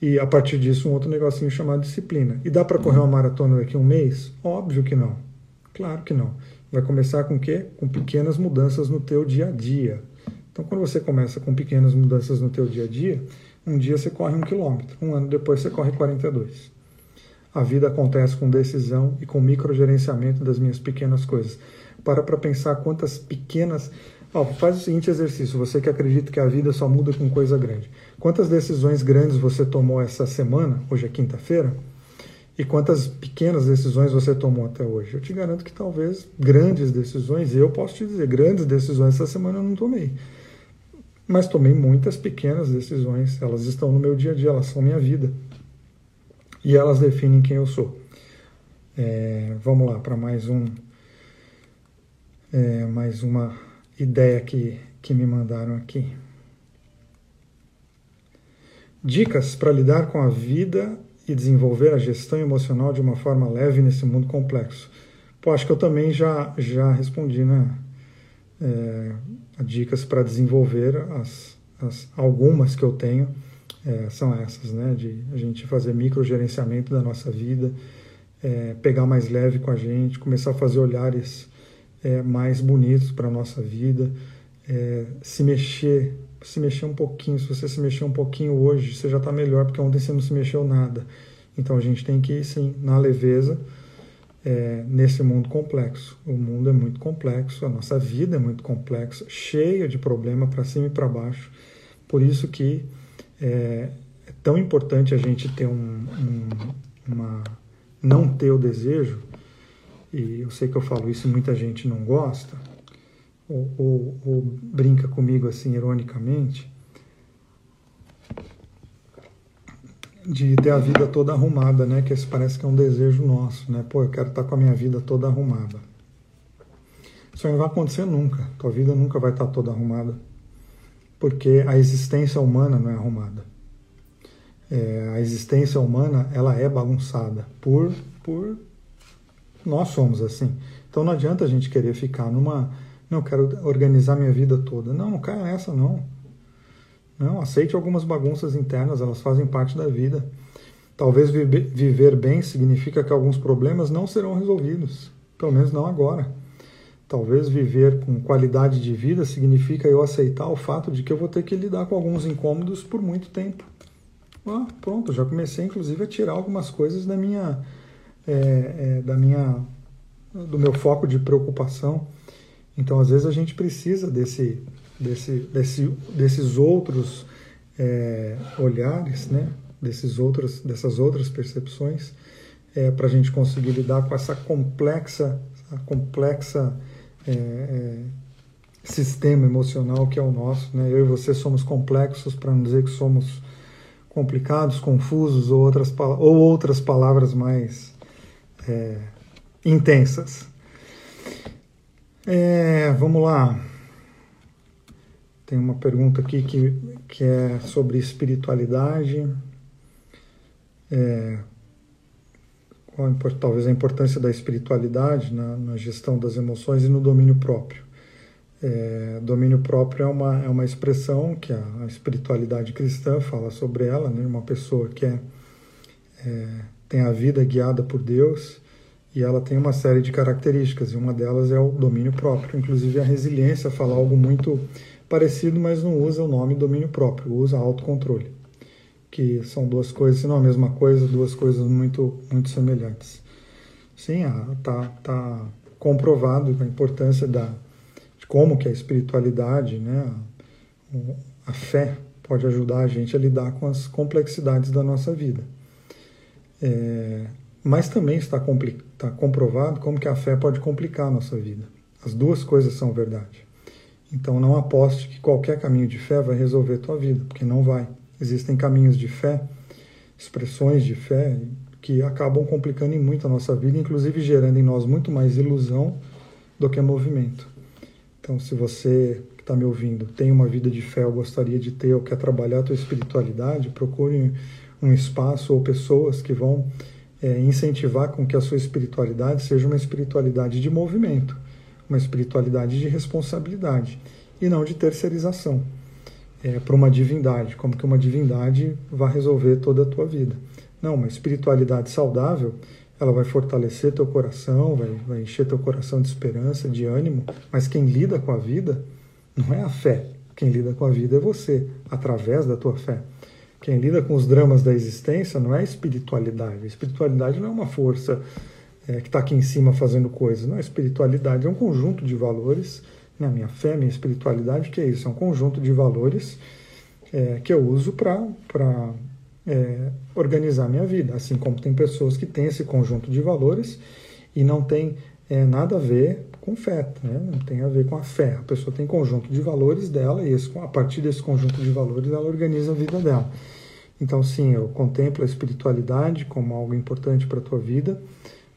e a partir disso um outro negocinho chamado disciplina. E dá para correr uma maratona daqui a um mês? Óbvio que não. Claro que não. Vai começar com o quê? Com pequenas mudanças no teu dia a dia. Então, quando você começa com pequenas mudanças no teu dia a dia, um dia você corre um quilômetro, um ano depois você corre 42. A vida acontece com decisão e com microgerenciamento das minhas pequenas coisas. Para para pensar quantas pequenas Ó, faz o seguinte exercício, você que acredita que a vida só muda com coisa grande. Quantas decisões grandes você tomou essa semana, hoje é quinta-feira, e quantas pequenas decisões você tomou até hoje? Eu te garanto que talvez grandes decisões, eu posso te dizer, grandes decisões essa semana eu não tomei. Mas tomei muitas pequenas decisões, elas estão no meu dia a dia, elas são minha vida. E elas definem quem eu sou. É, vamos lá para mais um, é, mais uma ideia que, que me mandaram aqui. Dicas para lidar com a vida e desenvolver a gestão emocional de uma forma leve nesse mundo complexo. Pô, acho que eu também já, já respondi, né? É, dicas para desenvolver as, as, algumas que eu tenho é, são essas, né? De a gente fazer microgerenciamento da nossa vida, é, pegar mais leve com a gente, começar a fazer olhares é, mais bonitos para a nossa vida, é, se mexer, se mexer um pouquinho. Se você se mexer um pouquinho hoje, você já está melhor, porque ontem você não se mexeu nada. Então a gente tem que ir, sim, na leveza, é, nesse mundo complexo. O mundo é muito complexo, a nossa vida é muito complexa, cheia de problema para cima e para baixo. Por isso que é, é, tão importante a gente ter um, um, uma não ter o desejo e eu sei que eu falo isso e muita gente não gosta, ou, ou, ou brinca comigo assim ironicamente, de ter a vida toda arrumada, né? Que esse parece que é um desejo nosso, né? Pô, eu quero estar com a minha vida toda arrumada. Isso não vai acontecer nunca. Tua vida nunca vai estar toda arrumada, porque a existência humana não é arrumada. É, a existência humana ela é bagunçada por por nós somos assim. Então não adianta a gente querer ficar numa. Não, quero organizar minha vida toda. Não, não caia nessa, não. Não, aceite algumas bagunças internas, elas fazem parte da vida. Talvez viver bem significa que alguns problemas não serão resolvidos, pelo menos não agora. Talvez viver com qualidade de vida significa eu aceitar o fato de que eu vou ter que lidar com alguns incômodos por muito tempo. Ah, pronto, já comecei inclusive a tirar algumas coisas da minha é, é, da minha, do meu foco de preocupação. Então, às vezes a gente precisa desse, desse, desse desses outros é, olhares, né? Desses outros, dessas outras percepções, é, para a gente conseguir lidar com essa complexa, complexa é, é, sistema emocional que é o nosso. Né? Eu e você somos complexos, para não dizer que somos complicados, confusos ou outras, ou outras palavras mais é, intensas. É, vamos lá. Tem uma pergunta aqui que, que é sobre espiritualidade. É, qual, talvez a importância da espiritualidade na, na, gestão das emoções e no domínio próprio. É, domínio próprio é uma, é uma expressão que a, a espiritualidade cristã fala sobre ela, né? uma pessoa que é, é tem a vida guiada por Deus e ela tem uma série de características, e uma delas é o domínio próprio. Inclusive, a resiliência fala algo muito parecido, mas não usa o nome domínio próprio, usa autocontrole, que são duas coisas, se não a mesma coisa, duas coisas muito, muito semelhantes. Sim, está tá comprovado a importância da, de como que a espiritualidade, né, a, a fé, pode ajudar a gente a lidar com as complexidades da nossa vida. É, Mas também está, está comprovado como que a fé pode complicar a nossa vida. As duas coisas são verdade. Então não aposte que qualquer caminho de fé vai resolver a tua vida, porque não vai. Existem caminhos de fé, expressões de fé que acabam complicando muito a nossa vida, inclusive gerando em nós muito mais ilusão do que movimento. Então, se você que está me ouvindo tem uma vida de fé, ou gostaria de ter, ou quer trabalhar a tua espiritualidade, procure um espaço ou pessoas que vão é, incentivar com que a sua espiritualidade seja uma espiritualidade de movimento, uma espiritualidade de responsabilidade e não de terceirização é, para uma divindade, como que uma divindade vai resolver toda a tua vida. Não, uma espiritualidade saudável, ela vai fortalecer teu coração, vai, vai encher teu coração de esperança, de ânimo, mas quem lida com a vida não é a fé, quem lida com a vida é você, através da tua fé. Quem lida com os dramas da existência não é a espiritualidade. A espiritualidade não é uma força é, que está aqui em cima fazendo coisas. Não, a espiritualidade é um conjunto de valores. Né? Minha fé, minha espiritualidade, que é isso? É um conjunto de valores é, que eu uso para é, organizar minha vida. Assim como tem pessoas que têm esse conjunto de valores e não tem é, nada a ver com fé, né? não tem a ver com a fé. A pessoa tem conjunto de valores dela e esse, a partir desse conjunto de valores ela organiza a vida dela. Então, sim, eu contemplo a espiritualidade como algo importante para a tua vida,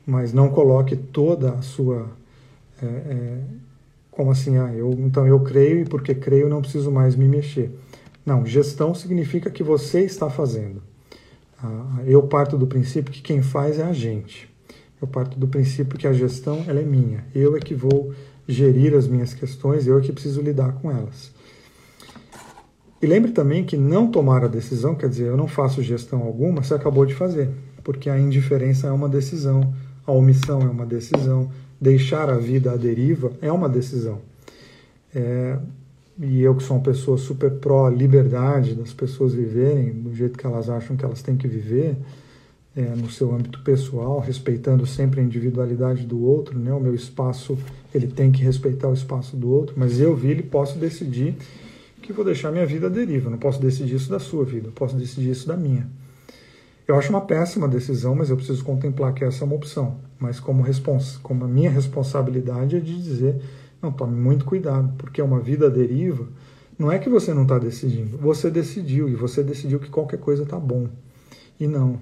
mas não coloque toda a sua. É, é, como assim? Ah, eu, então eu creio e porque creio não preciso mais me mexer. Não, gestão significa que você está fazendo. Ah, eu parto do princípio que quem faz é a gente. Eu parto do princípio que a gestão ela é minha. Eu é que vou gerir as minhas questões, eu é que preciso lidar com elas. E lembre também que não tomar a decisão, quer dizer, eu não faço gestão alguma, você acabou de fazer, porque a indiferença é uma decisão, a omissão é uma decisão, deixar a vida à deriva é uma decisão. É, e eu que sou uma pessoa super pró-liberdade das pessoas viverem do jeito que elas acham que elas têm que viver, é, no seu âmbito pessoal, respeitando sempre a individualidade do outro, né? O meu espaço, ele tem que respeitar o espaço do outro, mas eu, Vili, posso decidir que vou deixar minha vida à deriva, não posso decidir isso da sua vida, eu posso decidir isso da minha. Eu acho uma péssima decisão, mas eu preciso contemplar que essa é uma opção. Mas como, respons como a minha responsabilidade é de dizer, não, tome muito cuidado, porque uma vida à deriva, não é que você não está decidindo, você decidiu, e você decidiu que qualquer coisa está bom. E não,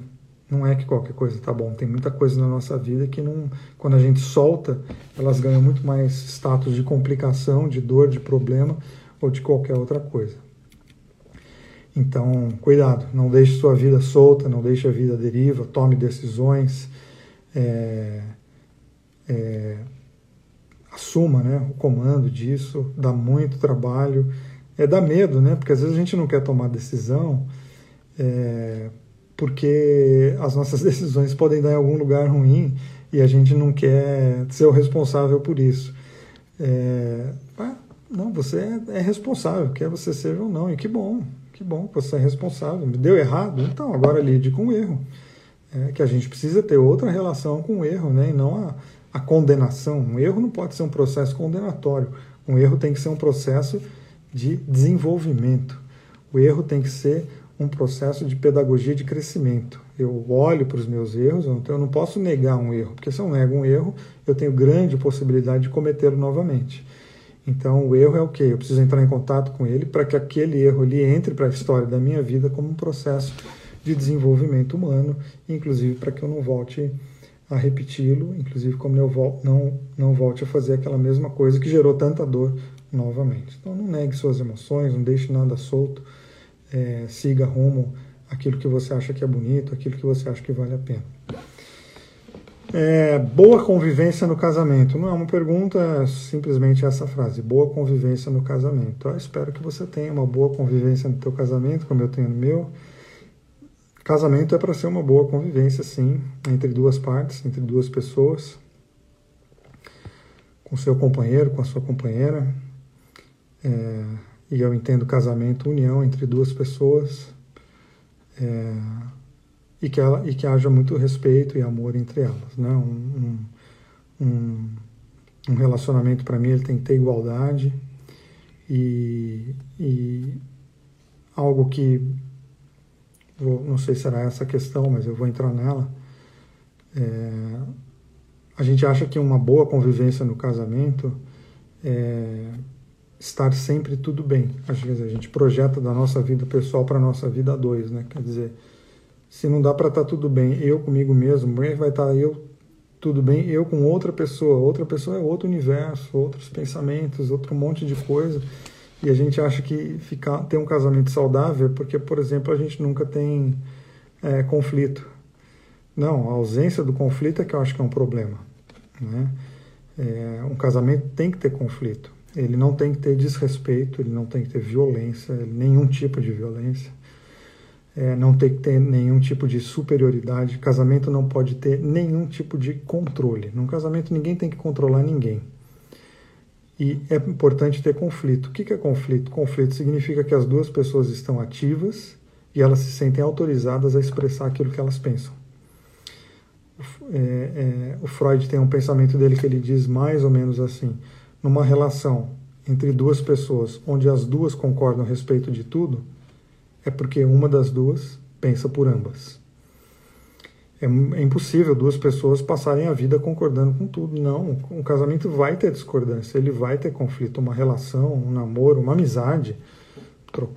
não é que qualquer coisa tá bom. Tem muita coisa na nossa vida que não, quando a gente solta, elas ganham muito mais status de complicação, de dor, de problema ou de qualquer outra coisa. Então, cuidado, não deixe sua vida solta, não deixe a vida deriva, tome decisões, é, é, assuma né, o comando disso, dá muito trabalho, é, dá medo, né? Porque às vezes a gente não quer tomar decisão. É, porque as nossas decisões podem dar em algum lugar ruim e a gente não quer ser o responsável por isso. É, não, você é, responsável, quer você seja ou não, e que bom, que bom que você é responsável. Deu errado? Então, agora lide com o erro. É, que a gente precisa ter outra relação com o erro, né, e não a, a condenação. Um erro não pode ser um processo condenatório. Um erro tem que ser um processo de desenvolvimento. O erro tem que ser um processo de pedagogia de crescimento. Eu olho para os meus erros, eu não posso negar um erro, porque se eu nego um erro, eu tenho grande possibilidade de cometê-lo novamente. Então, o erro é o quê? Eu preciso entrar em contato com ele para que aquele erro ele entre para a história da minha vida como um processo de desenvolvimento humano, inclusive para que eu não volte a repeti-lo, inclusive como eu não, não volte a fazer aquela mesma coisa que gerou tanta dor novamente. Então, não negue suas emoções, não deixe nada solto é, siga rumo aquilo que você acha que é bonito, aquilo que você acha que vale a pena. É, boa convivência no casamento. Não é uma pergunta, é simplesmente essa frase. Boa convivência no casamento. Eu espero que você tenha uma boa convivência no teu casamento, como eu tenho no meu. Casamento é para ser uma boa convivência, sim, entre duas partes, entre duas pessoas, com seu companheiro, com a sua companheira. É, e eu entendo casamento, união entre duas pessoas, é, e, que ela, e que haja muito respeito e amor entre elas. Né? Um, um, um relacionamento, para mim, ele tem que ter igualdade e, e algo que, vou, não sei se será essa questão, mas eu vou entrar nela, É, a gente acha que uma boa convivência no casamento é estar sempre tudo bem. Às vezes a gente projeta da nossa vida pessoal para a nossa vida a dois, né? Quer dizer, se não dá para estar tá tudo bem eu comigo mesmo, vai estar tá eu tudo bem eu com outra pessoa? Outra pessoa é outro universo, outros pensamentos, outro monte de coisa. E a gente acha que ficar, ter um casamento saudável porque, por exemplo, a gente nunca tem é, conflito. Não, a ausência do conflito é que eu acho que é um problema. Né? É, um casamento tem que ter conflito. Ele não tem que ter desrespeito, ele não tem que ter violência, nenhum tipo de violência. É, não tem que ter nenhum tipo de superioridade. Casamento não pode ter nenhum tipo de controle. Num casamento ninguém tem que controlar ninguém. E é importante ter conflito. O que é conflito? Conflito significa que as duas pessoas estão ativas e elas se sentem autorizadas a expressar aquilo que elas pensam. É, é, o Freud tem um pensamento dele que ele diz mais ou menos assim: numa relação entre duas pessoas onde as duas concordam a respeito de tudo, é porque uma das duas pensa por ambas. É, é, impossível duas pessoas passarem a vida concordando com tudo. Não, um casamento vai ter discordância, ele vai ter conflito, uma relação, um namoro, uma amizade.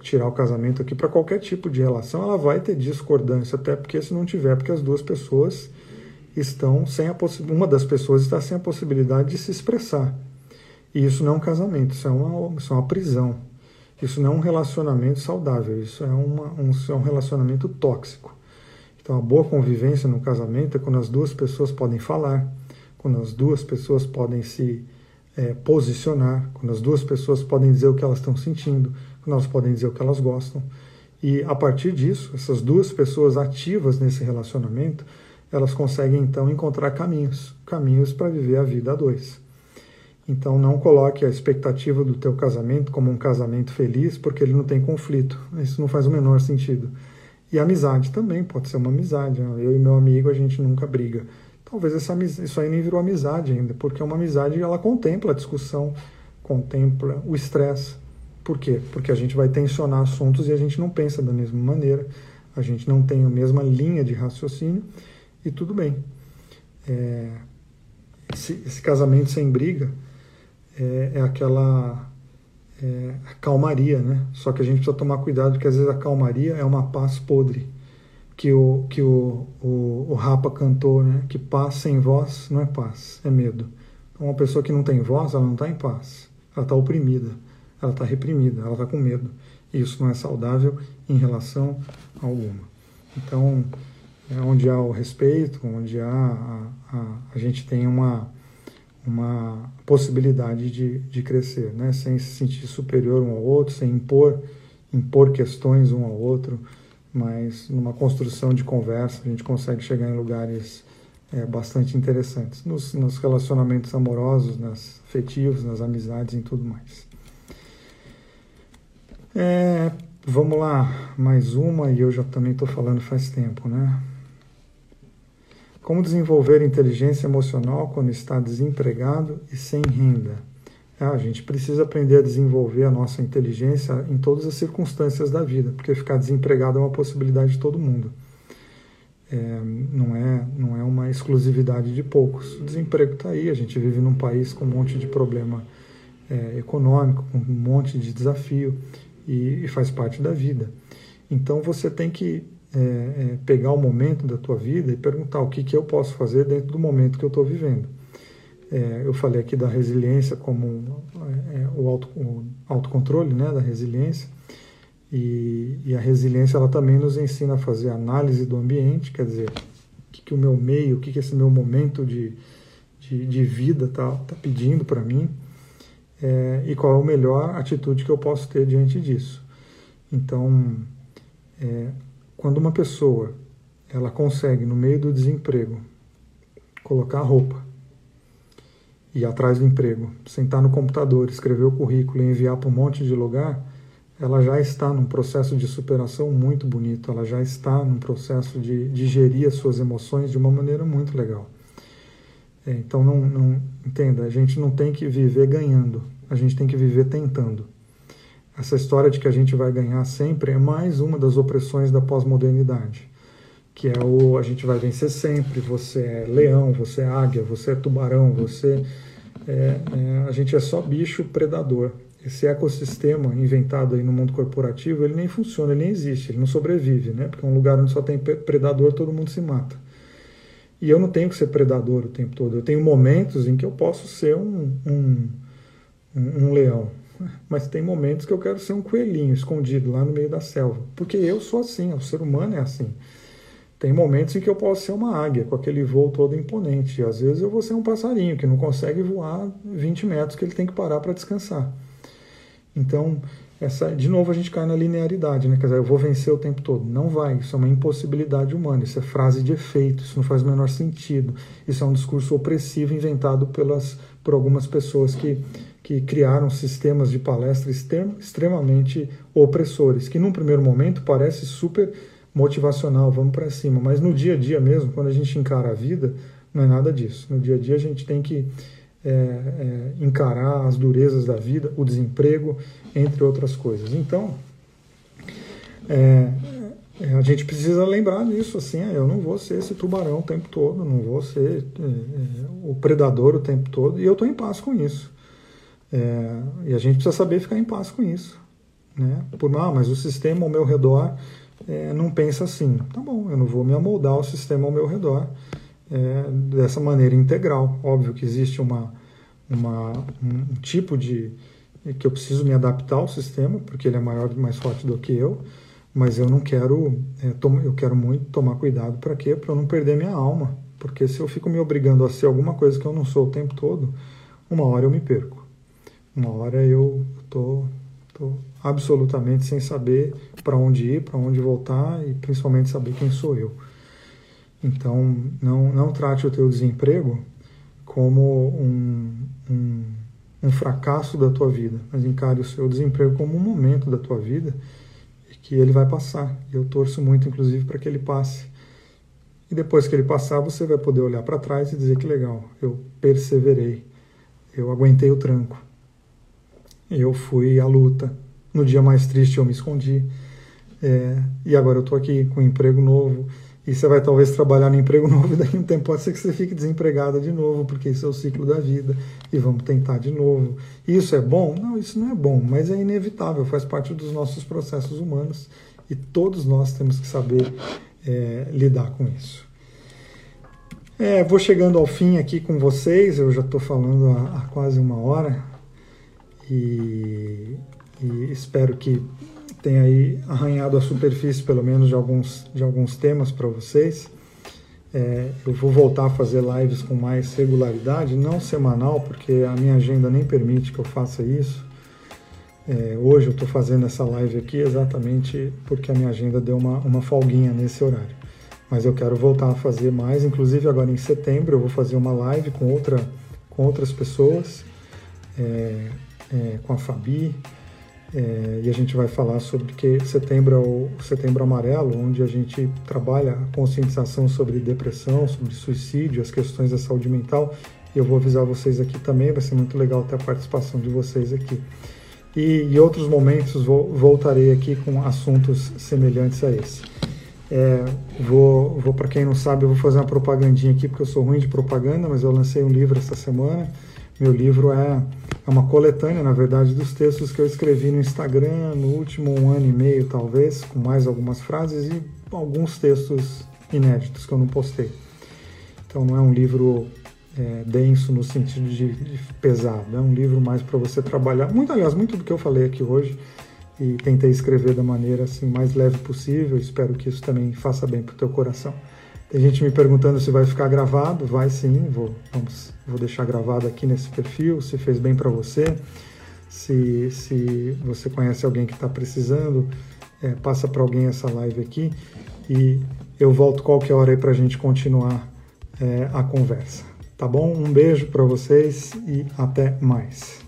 Tirar o casamento aqui para qualquer tipo de relação, ela vai ter discordância, até porque se não tiver, porque as duas pessoas estão sem a uma das pessoas está sem a possibilidade de se expressar. E isso não é um casamento, isso é uma, isso é uma prisão. Isso não é um relacionamento saudável, isso é, uma, um, isso é um relacionamento tóxico. Então, a boa convivência no casamento é quando as duas pessoas podem falar, quando as duas pessoas podem se é, posicionar, quando as duas pessoas podem dizer o que elas estão sentindo, quando elas podem dizer o que elas gostam. E a partir disso, essas duas pessoas ativas nesse relacionamento, elas conseguem então encontrar caminhos, caminhos para viver a vida a dois. Então não coloque a expectativa do teu casamento como um casamento feliz, porque ele não tem conflito. Isso não faz o menor sentido. E amizade também pode ser uma amizade. Eu e meu amigo a gente nunca briga. Talvez essa, isso aí nem virou amizade ainda, porque uma amizade ela contempla a discussão, contempla o estresse. Por quê? Porque a gente vai tensionar assuntos e a gente não pensa da mesma maneira, a gente não tem a mesma linha de raciocínio e tudo bem. É, esse, esse casamento sem briga é, é aquela é, calmaria, né? Só que a gente precisa tomar cuidado porque às vezes a calmaria é uma paz podre que o que o, o, o Rapa cantou, né? Que paz sem voz não é paz, é medo. Então, uma pessoa que não tem voz, ela não está em paz, ela está oprimida, ela está reprimida, ela está com medo. E isso não é saudável em relação alguma. Então, é onde há o respeito, onde há a, a, a gente tem uma uma possibilidade de, de crescer, né? sem se sentir superior um ao outro, sem impor, impor questões um ao outro, mas numa construção de conversa a gente consegue chegar em lugares é, bastante interessantes, nos, nos relacionamentos amorosos, nas afetivos, nas amizades e tudo mais. É, vamos lá, mais uma, e eu já também estou falando faz tempo, né? Como desenvolver inteligência emocional quando está desempregado e sem renda? É, a gente precisa aprender a desenvolver a nossa inteligência em todas as circunstâncias da vida, porque ficar desempregado é uma possibilidade de todo mundo. É, não, é, não é uma exclusividade de poucos. O desemprego está aí, a gente vive num país com um monte de problema é, econômico, com um monte de desafio, e, e faz parte da vida. Então você tem que é, é, pegar o momento da tua vida e perguntar o que, que eu posso fazer dentro do momento que eu estou vivendo. É, eu falei aqui da resiliência como é, o, auto, o autocontrole né, da resiliência, e, e, a resiliência ela também nos ensina a fazer análise do ambiente, quer dizer, o que, que o meu meio, o que, que esse meu momento de, de, de vida está tá pedindo para mim, é, e qual é a melhor atitude que eu posso ter diante disso. Então, é, quando uma pessoa ela consegue, no meio do desemprego, colocar roupa e atrás do emprego, sentar no computador, escrever o currículo e enviar para um monte de lugar, ela já está num processo de superação muito bonito, ela já está num processo de, de gerir as suas emoções de uma maneira muito legal. É, então, não, não entenda, a gente não tem que viver ganhando, a gente tem que viver tentando. Essa história de que a gente vai ganhar sempre é mais uma das opressões da pós-modernidade, que é o a gente vai vencer sempre, você é leão, você é águia, você é tubarão, você é, é, a gente é só bicho predador. Esse ecossistema inventado aí no mundo corporativo, ele nem funciona, ele nem existe, ele não sobrevive, né? Porque é um lugar onde só tem predador, todo mundo se mata. E eu não tenho que ser predador o tempo todo. Eu tenho momentos em que eu posso ser um, um, um, um leão, mas tem momentos que eu quero ser um coelhinho escondido lá no meio da selva, porque eu sou assim, o ser humano é assim. Tem momentos em que eu posso ser uma águia, com aquele voo todo imponente. E às vezes eu vou ser um passarinho que não consegue voar 20 metros, que ele tem que parar para descansar. Então, essa, de novo a gente cai na linearidade, né? Quer dizer, eu vou vencer o tempo todo. Não vai, isso é uma impossibilidade humana, isso é frase de efeito, isso não faz o menor sentido. Isso é um discurso opressivo inventado pelas, por algumas pessoas que, que criaram sistemas de palestra extrem, extremamente opressores, que num primeiro momento parece super motivacional, vamos para cima. Mas no dia a dia mesmo, quando a gente encara a vida, não é nada disso. No dia a dia a gente tem que é, é, encarar as durezas da vida, o desemprego, entre outras coisas. Então, é, é a gente precisa lembrar disso, assim, eu não vou ser esse tubarão o tempo todo, não vou ser é, é, o predador o tempo todo, e eu estou em paz com isso. E a gente precisa saber ficar em paz com isso. Né? Por, ah, mas o sistema ao meu redor é, não pensa assim, tá bom, eu não vou me amoldar ao sistema ao meu redor é, dessa maneira integral. Óbvio que existe uma, uma, um tipo de que eu preciso me adaptar ao sistema, porque ele é maior e mais forte do que eu, mas eu não quero, é, eu quero muito tomar cuidado para quê? Para eu não perder minha alma, porque se eu fico me obrigando a ser alguma coisa que eu não sou o tempo todo, uma hora eu me perco. Uma hora eu tô, tô absolutamente sem saber para onde ir, para onde voltar e principalmente saber quem sou eu. Então, não, não trate o teu desemprego como um, um, um fracasso da tua vida, mas encare o seu desemprego como um momento da tua vida e que ele vai passar. Eu torço muito, inclusive, para que ele passe. E depois que ele passar, você vai poder olhar para trás e dizer que legal, eu perseverei, eu aguentei o tranco, eu fui à luta, no dia mais triste eu me escondi. É, e agora eu estou aqui com um emprego novo. E você vai talvez trabalhar no emprego novo e daqui um tempo pode ser que você fique desempregada de novo, porque isso é o ciclo da vida. E vamos tentar de novo. Isso é bom? Não, isso não é bom, mas é inevitável, faz parte dos nossos processos humanos. E todos nós temos que saber é, lidar com isso. É, vou chegando ao fim aqui com vocês, eu já estou falando há, há quase uma hora. E e espero que tenha aí arranhado a superfície, pelo menos, de alguns, de alguns temas para vocês. É, eu vou voltar a fazer lives com mais regularidade, não semanal, porque a minha agenda nem permite que eu faça isso. É, hoje eu estou fazendo essa live aqui exatamente porque a minha agenda deu uma, uma folguinha nesse horário. Mas eu quero voltar a fazer mais, inclusive agora em setembro eu vou fazer uma live com, outra, com outras pessoas, é, é com a Fabi, é, e a gente vai falar sobre que setembro é o setembro amarelo, onde a gente trabalha a conscientização sobre depressão, sobre suicídio, as questões da saúde mental. E eu vou avisar vocês aqui também, vai ser muito legal ter a participação de vocês aqui. E em outros momentos vou, voltarei aqui com assuntos semelhantes a esse. É, vou, vou para quem não sabe, eu vou fazer uma propagandinha aqui, porque eu sou ruim de propaganda, mas eu lancei um livro essa semana meu livro é, é uma coletânea, na verdade, dos textos que eu escrevi no Instagram no último um ano e meio, talvez, com mais algumas frases e alguns textos inéditos que eu não postei. Então não é um livro é, denso no sentido de, de, pesado, é um livro mais para você trabalhar. Muito, aliás, muito do que eu falei aqui hoje e tentei escrever da maneira assim mais leve possível. Espero que isso também faça bem para o teu coração. Tem gente me perguntando se vai ficar gravado. Vai sim, vou, vamos, vou deixar gravado aqui nesse perfil, se fez bem para você. Se, se você conhece alguém que está precisando, é, passa para alguém essa live aqui e eu volto qualquer hora aí para a gente continuar é, a conversa. Tá bom? Um beijo para vocês e até mais.